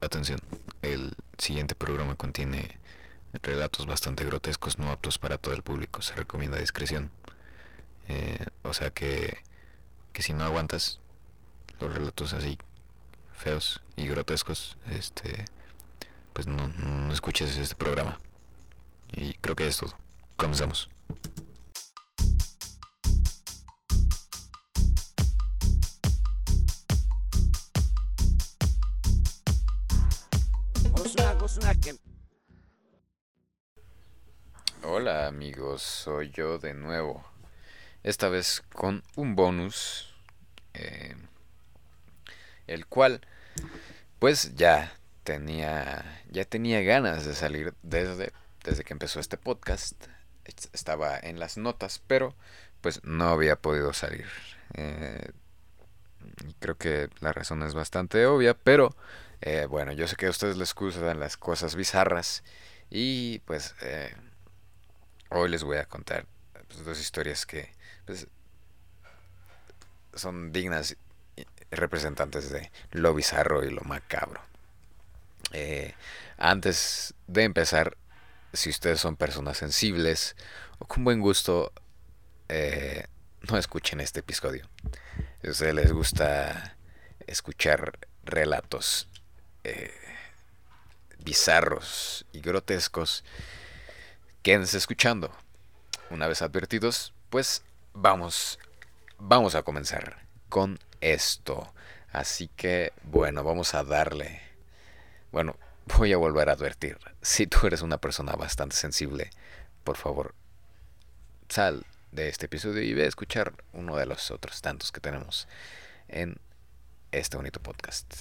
Atención, el siguiente programa contiene relatos bastante grotescos no aptos para todo el público. Se recomienda discreción. Eh, o sea que, que si no aguantas los relatos así feos y grotescos, este, pues no, no escuches este programa. Y creo que es todo. Comenzamos. Hola amigos, soy yo de nuevo. Esta vez con un bonus. eh, el cual, pues ya tenía. Ya tenía ganas de salir desde, desde que empezó este podcast. Es- Estaba en las notas, pero pues no había podido salir. Eh, creo que la razón es bastante obvia, pero eh, bueno, yo sé que a ustedes les gustan las cosas bizarras. Y pues eh, hoy les voy a contar pues, dos historias que pues, son dignas representantes de lo bizarro y lo macabro. Eh, antes de empezar, si ustedes son personas sensibles o con buen gusto, eh, no escuchen este episodio. Si a ustedes les gusta escuchar relatos eh, bizarros y grotescos, quédense escuchando. Una vez advertidos, pues vamos, vamos a comenzar con esto. Así que, bueno, vamos a darle. Bueno, voy a volver a advertir. Si tú eres una persona bastante sensible, por favor, sal de este episodio y ve a escuchar uno de los otros tantos que tenemos en este bonito podcast.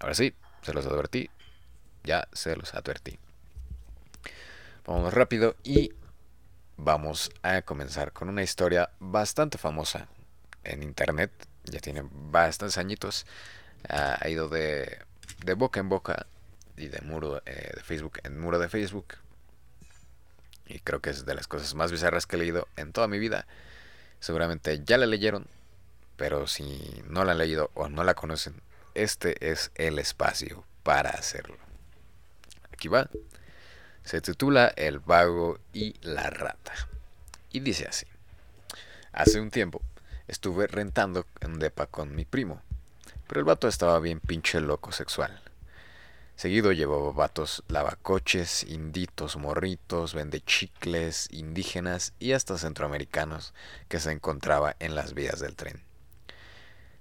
Ahora sí, se los advertí. Ya se los advertí. Vamos rápido y vamos a comenzar con una historia bastante famosa en internet. Ya tiene bastantes añitos. Ha ido de, boca en boca y de muro eh, de Facebook en muro de Facebook. Y creo que es de las cosas más bizarras que he leído en toda mi vida. Seguramente ya la leyeron, pero si no la han leído o no la conocen, este es el espacio para hacerlo. Aquí va. Se titula El vago y la rata. Y dice así. Hace un tiempo estuve rentando un depa con mi primo, pero el vato estaba bien pinche loco sexual. Seguido llevaba vatos lavacoches, inditos, morritos, vende chicles, indígenas y hasta centroamericanos que se encontraba en las vías del tren.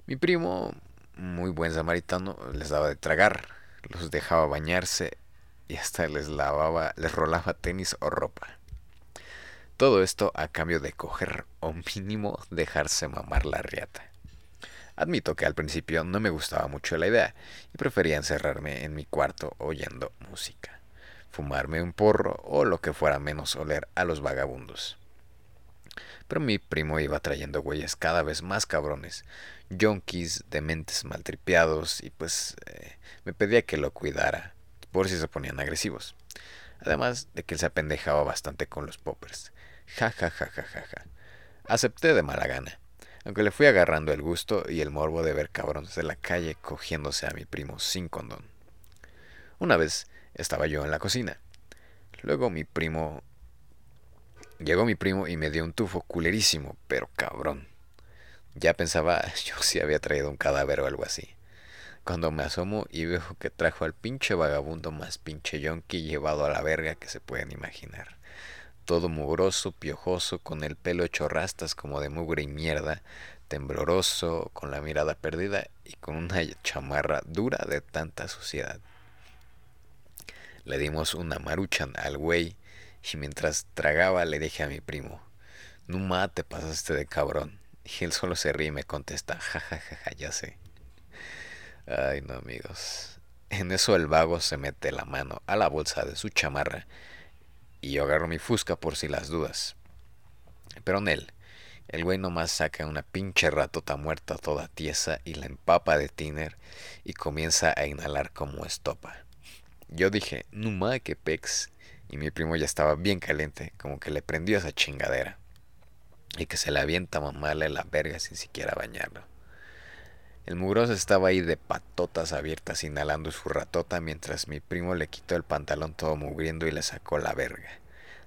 Mi primo, muy buen samaritano, les daba de tragar, los dejaba bañarse y hasta les lavaba, les rolaba tenis o ropa. Todo esto a cambio de coger o mínimo dejarse mamar la riata. Admito que al principio no me gustaba mucho la idea y prefería encerrarme en mi cuarto oyendo música, fumarme un porro o lo que fuera menos oler a los vagabundos. Pero mi primo iba trayendo güeyes cada vez más cabrones, yonkis, dementes maltripeados y pues eh, me pedía que lo cuidara por si se ponían agresivos. Además de que él se apendejaba bastante con los poppers. Ja ja ja ja ja. Acepté de mala gana, aunque le fui agarrando el gusto y el morbo de ver cabrones de la calle cogiéndose a mi primo sin condón. Una vez estaba yo en la cocina. Luego mi primo... Llegó mi primo y me dio un tufo culerísimo, pero cabrón. Ya pensaba yo si había traído un cadáver o algo así. Cuando me asomo y veo que trajo al pinche vagabundo más pinche yonki llevado a la verga que se pueden imaginar. Todo mugroso, piojoso, con el pelo hecho rastas como de mugre y mierda, tembloroso, con la mirada perdida y con una chamarra dura de tanta suciedad. Le dimos una maruchan al güey y mientras tragaba le dije a mi primo, Numa, te pasaste de cabrón. Y él solo se ríe y me contesta, jajajaja, ja, ja, ya sé. Ay, no, amigos. En eso el vago se mete la mano a la bolsa de su chamarra y yo agarro mi fusca por si las dudas. Pero en él, el güey nomás saca una pinche ratota muerta toda tiesa y la empapa de tiner y comienza a inhalar como estopa. Yo dije, Numa, que pex. Y mi primo ya estaba bien caliente, como que le prendió esa chingadera. Y que se le avienta mamarle la verga sin siquiera bañarlo. El mugroso estaba ahí de patotas abiertas inhalando su ratota mientras mi primo le quitó el pantalón todo mugriendo y le sacó la verga.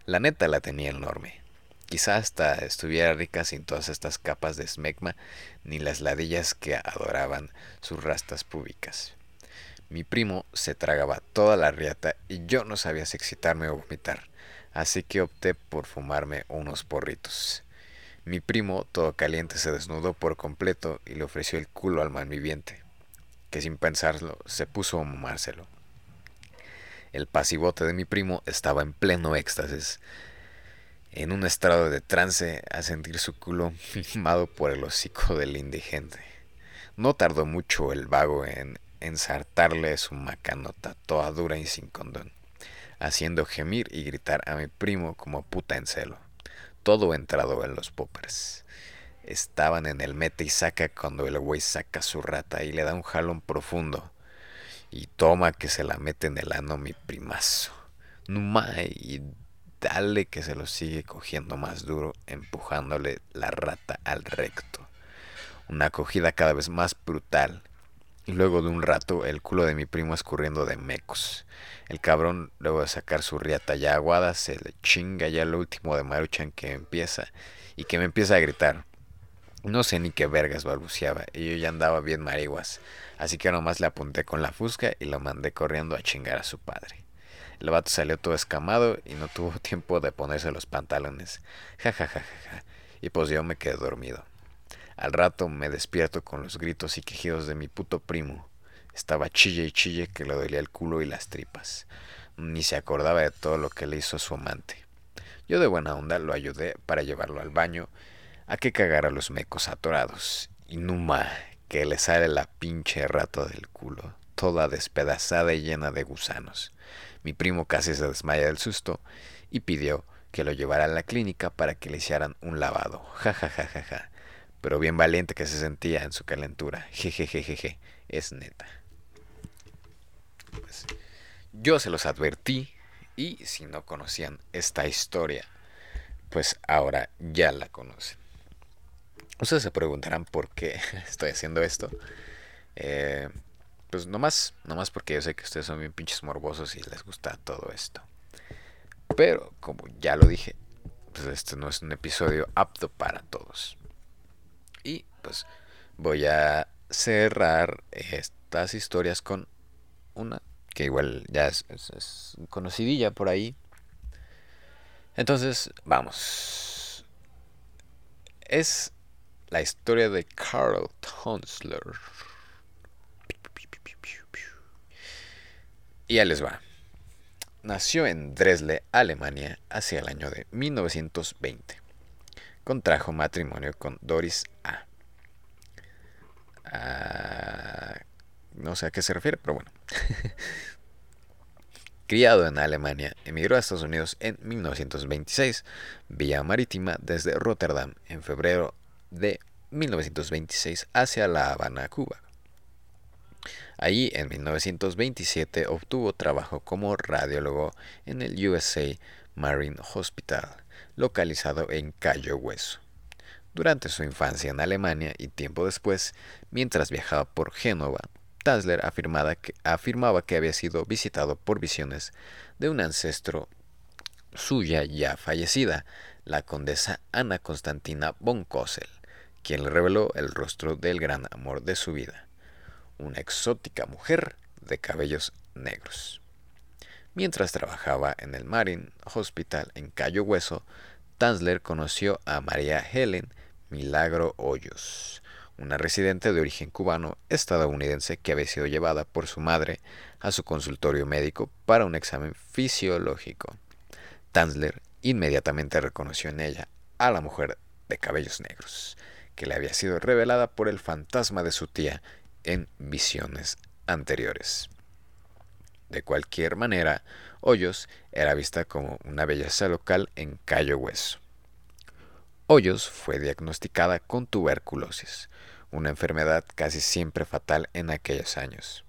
La neta la tenía enorme. Quizá hasta estuviera rica sin todas estas capas de smegma ni las ladillas que adoraban sus rastas públicas. Mi primo se tragaba toda la riata y yo no sabía si excitarme o vomitar, así que opté por fumarme unos porritos. Mi primo, todo caliente, se desnudó por completo y le ofreció el culo al malviviente, que sin pensarlo se puso a mamárselo. El pasivote de mi primo estaba en pleno éxtasis, en un estado de trance a sentir su culo mimado por el hocico del indigente. No tardó mucho el vago en ensartarle su macanota toda dura y sin condón, haciendo gemir y gritar a mi primo como puta en celo. Todo entrado en los poppers. Estaban en el mete y saca cuando el güey saca su rata y le da un jalón profundo. Y toma que se la mete en el ano mi primazo. Numa y dale que se lo sigue cogiendo más duro, empujándole la rata al recto. Una acogida cada vez más brutal luego de un rato el culo de mi primo escurriendo de mecos. El cabrón, luego de sacar su riata ya aguada, se le chinga ya lo último de Maruchan que empieza y que me empieza a gritar. No sé ni qué vergas balbuceaba y yo ya andaba bien mariguas, así que nomás le apunté con la fusca y lo mandé corriendo a chingar a su padre. El vato salió todo escamado y no tuvo tiempo de ponerse los pantalones. Ja ja ja ja ja. Y pues yo me quedé dormido. Al rato me despierto con los gritos y quejidos de mi puto primo. Estaba chille y chille que le dolía el culo y las tripas. Ni se acordaba de todo lo que le hizo su amante. Yo de buena onda lo ayudé para llevarlo al baño a que cagara los mecos atorados. Y numa, que le sale la pinche rata del culo, toda despedazada y llena de gusanos. Mi primo casi se desmaya del susto y pidió que lo llevara a la clínica para que le hicieran un lavado. Ja ja ja ja ja pero bien valiente que se sentía en su calentura. Jejejejeje, es neta. Pues, yo se los advertí y si no conocían esta historia, pues ahora ya la conocen. Ustedes se preguntarán por qué estoy haciendo esto. Eh, pues nomás, nomás porque yo sé que ustedes son bien pinches morbosos y les gusta todo esto. Pero como ya lo dije, pues este no es un episodio apto para todos. Y pues voy a cerrar estas historias con una que igual ya es, conocidilla por ahí. Entonces, vamos. Es la historia de Carl Tonsler. Y ya les va. Nació en Dresle, Alemania, hacia el año de 1920 contrajo matrimonio con Doris A. Ah, no sé a qué se refiere, pero bueno. Criado en Alemania, emigró a Estados Unidos en 1926 vía marítima desde Rotterdam en febrero de 1926 hacia La Habana, Cuba. Allí en 1927 obtuvo trabajo como radiólogo en el USA Marine Hospital localizado en Cayo Hueso. Durante su infancia en Alemania y tiempo después, mientras viajaba por Génova, afirmaba que, afirmaba que había sido visitado por visiones de un ancestro suya ya fallecida, la condesa Ana Constantina von Kossel, quien le reveló el rostro del gran amor de su vida, una exótica mujer de cabellos negros. Mientras trabajaba en el Marine Hospital en Cayo Hueso, Tanzler conoció a María Helen Milagro Hoyos, una residente de origen cubano estadounidense que había sido llevada por su madre a su consultorio médico para un examen fisiológico. Tanzler inmediatamente reconoció en ella a la mujer de cabellos negros, que le había sido revelada por el fantasma de su tía en visiones anteriores. De cualquier manera, Hoyos era vista como una belleza local en Cayo Hueso. Hoyos fue diagnosticada con tuberculosis, una enfermedad casi siempre fatal en aquellos años.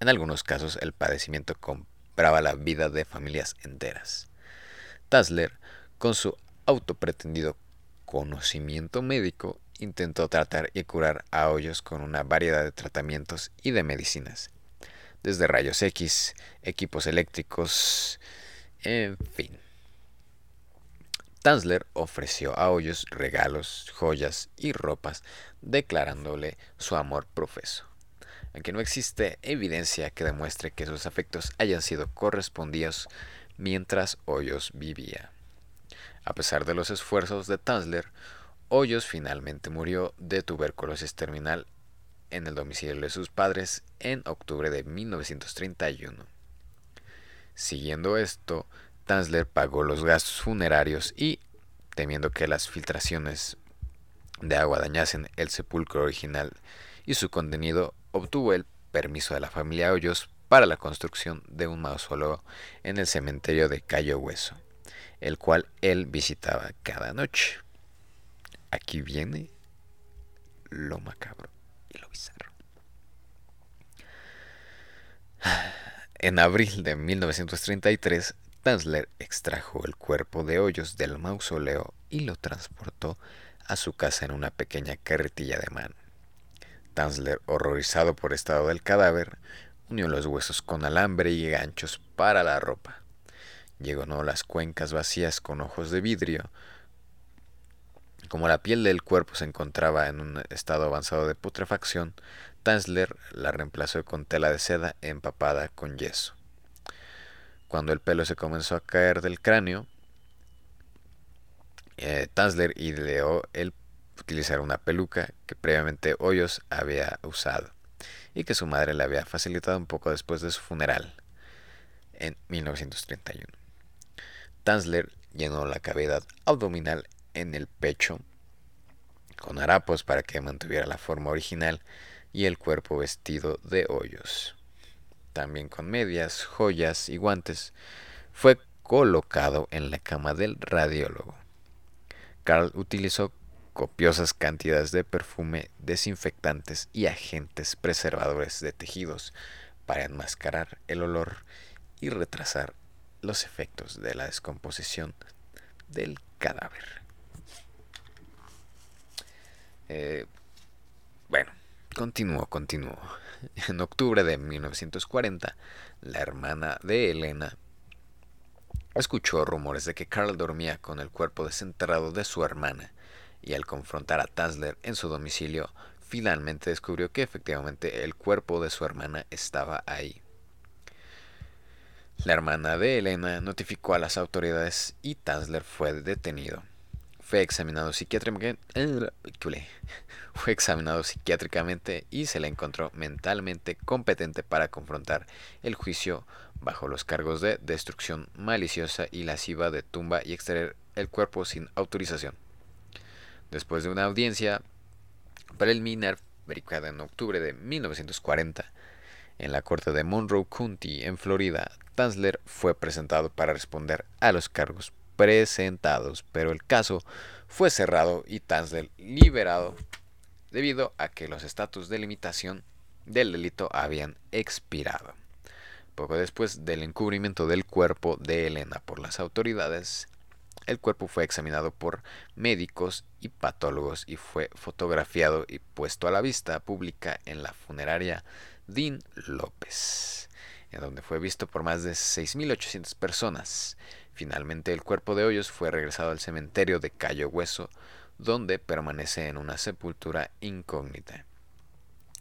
En algunos casos el padecimiento compraba la vida de familias enteras. Tasler, con su autopretendido conocimiento médico, intentó tratar y curar a Hoyos con una variedad de tratamientos y de medicinas, desde rayos X, equipos eléctricos, en fin. Tanzler ofreció a Hoyos regalos, joyas y ropas, declarándole su amor profeso, aunque no existe evidencia que demuestre que sus afectos hayan sido correspondidos mientras Hoyos vivía. A pesar de los esfuerzos de Tanzler, Hoyos finalmente murió de tuberculosis terminal en el domicilio de sus padres en octubre de 1931. Siguiendo esto, Tanzler pagó los gastos funerarios y, temiendo que las filtraciones de agua dañasen el sepulcro original y su contenido, obtuvo el permiso de la familia Hoyos para la construcción de un mausoleo en el cementerio de Cayo Hueso, el cual él visitaba cada noche. Aquí viene lo macabro En abril de 1933, Tanzler extrajo el cuerpo de Hoyos del mausoleo y lo transportó a su casa en una pequeña carretilla de mano. Tanzler, horrorizado por el estado del cadáver, unió los huesos con alambre y ganchos para la ropa. Llegó las cuencas vacías con ojos de vidrio. Como la piel del cuerpo se encontraba en un estado avanzado de putrefacción, Tanzler la reemplazó con tela de seda empapada con yeso. Cuando el pelo se comenzó a caer del cráneo, eh, Tanzler ideó el utilizar una peluca que previamente Hoyos había usado y que su madre le había facilitado un poco después de su funeral en 1931. Tanzler llenó la cavidad abdominal en el pecho con harapos para que mantuviera la forma original y el cuerpo vestido de hoyos también con medias, joyas y guantes, fue colocado en la cama del radiólogo. Carl utilizó copiosas cantidades de perfume, desinfectantes y agentes preservadores de tejidos para enmascarar el olor y retrasar los efectos de la descomposición del cadáver. Eh, bueno, continúo, continúo. En octubre de 1940, la hermana de Elena escuchó rumores de que Carl dormía con el cuerpo desenterrado de su hermana y al confrontar a Tasler en su domicilio, finalmente descubrió que efectivamente el cuerpo de su hermana estaba ahí. La hermana de Elena notificó a las autoridades y Tasler fue detenido fue examinado psiquiátricamente, y se le encontró mentalmente competente para confrontar el juicio bajo los cargos de destrucción maliciosa y lasciva de tumba y extraer el cuerpo sin autorización. Después de una audiencia preliminar verificada en octubre de 1940 en la corte de Monroe County en Florida, Tanzler fue presentado para responder a los cargos presentados, pero el caso fue cerrado y Tanzler liberado debido a que los estatus de limitación del delito habían expirado. Poco después del encubrimiento del cuerpo de Elena por las autoridades, el cuerpo fue examinado por médicos y patólogos y fue fotografiado y puesto a la vista pública en la funeraria Dean López, en donde fue visto por más de 6.800 personas. Finalmente el cuerpo de Hoyos fue regresado al cementerio de Cayo Hueso, donde permanece en una sepultura incógnita,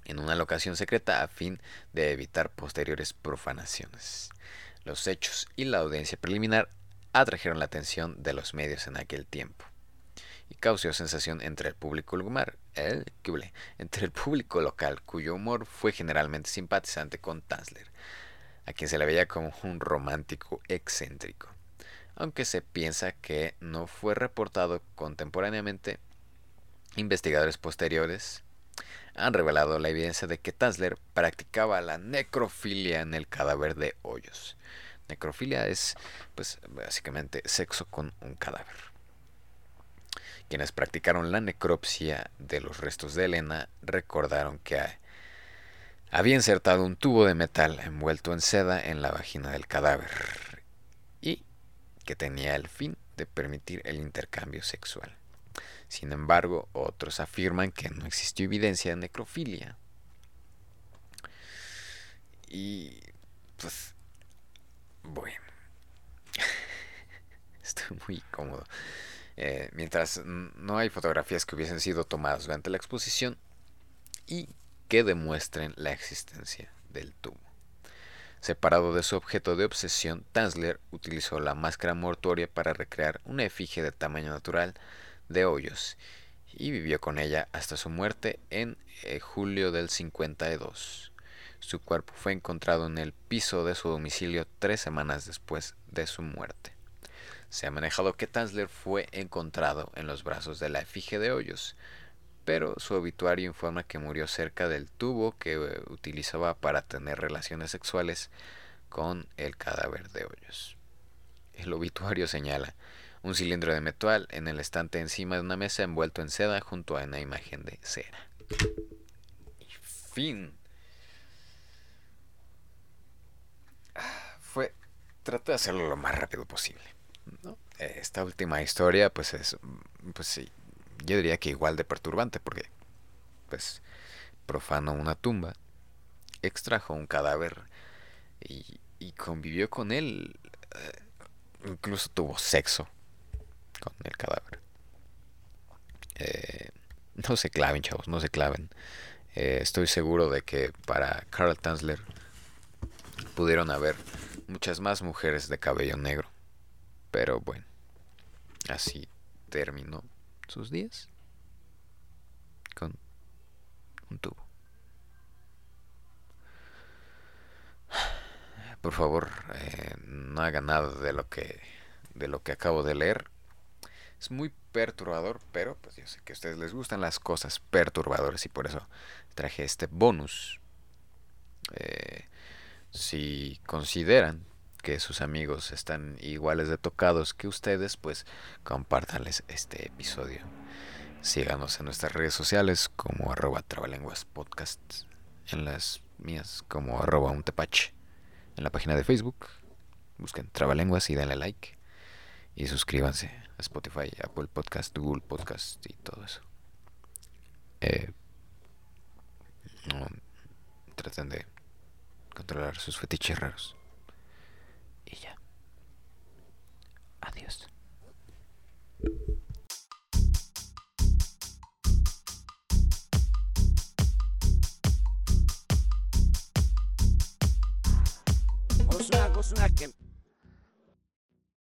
en una locación secreta a fin de evitar posteriores profanaciones. Los hechos y la audiencia preliminar atrajeron la atención de los medios en aquel tiempo y causó sensación entre el público eh, entre el público local, cuyo humor fue generalmente simpatizante con Tanzler, a quien se le veía como un romántico excéntrico aunque se piensa que no fue reportado contemporáneamente. Investigadores posteriores han revelado la evidencia de que Tanzler practicaba la necrofilia en el cadáver de Hoyos. Necrofilia es, pues, básicamente sexo con un cadáver. Quienes practicaron la necropsia de los restos de Elena recordaron que había insertado un tubo de metal envuelto en seda en la vagina del cadáver que tenía el fin de permitir el intercambio sexual. Sin embargo, otros afirman que no existió evidencia de necrofilia. Y pues bueno, estoy muy cómodo. Eh, mientras no hay fotografías que hubiesen sido tomadas durante la exposición y que demuestren la existencia del tubo. Separado de su objeto de obsesión, Tanzler utilizó la máscara mortuoria para recrear una efigie de tamaño natural de hoyos y vivió con ella hasta su muerte en eh, julio del 52. Su cuerpo fue encontrado en el piso de su domicilio tres semanas después de su muerte. Se ha manejado que Tanzler fue encontrado en los brazos de la efigie de Hoyos, pero su obituario informa que murió cerca del tubo que eh, utilizaba para tener relaciones sexuales con el cadáver de Hoyos. El obituario señala un cilindro de metal en el estante encima de una mesa envuelto en seda junto a una imagen de cera. fin. Fue. Traté de hacerlo lo más rápido posible. Esta última historia, pues es. Pues sí. Yo diría que igual de perturbante, porque. Pues. Profanó una tumba. Extrajo un cadáver. Y, y convivió con él. Eh, incluso tuvo sexo con el cadáver. Eh, no se claven, chavos, no se claven. Eh, estoy seguro de que para Carl Tanzler pudieron haber muchas más mujeres de cabello negro. Pero bueno, así terminó sus días con un tubo. Por favor, eh, no haga nada de lo que de lo que acabo de leer. Es muy perturbador, pero pues yo sé que a ustedes les gustan las cosas perturbadoras y por eso traje este bonus. Eh, si consideran que sus amigos están iguales de tocados que ustedes, pues compártanles este episodio. Síganos en nuestras redes sociales como arroba trabalenguas podcast, en las mías como arroba un tepache, en la página de Facebook, busquen trabalenguas y denle like y suscríbanse a Spotify, Apple Podcast, Google Podcast y todo eso. Eh, traten de controlar sus fetiches raros. Y ya. Adiós.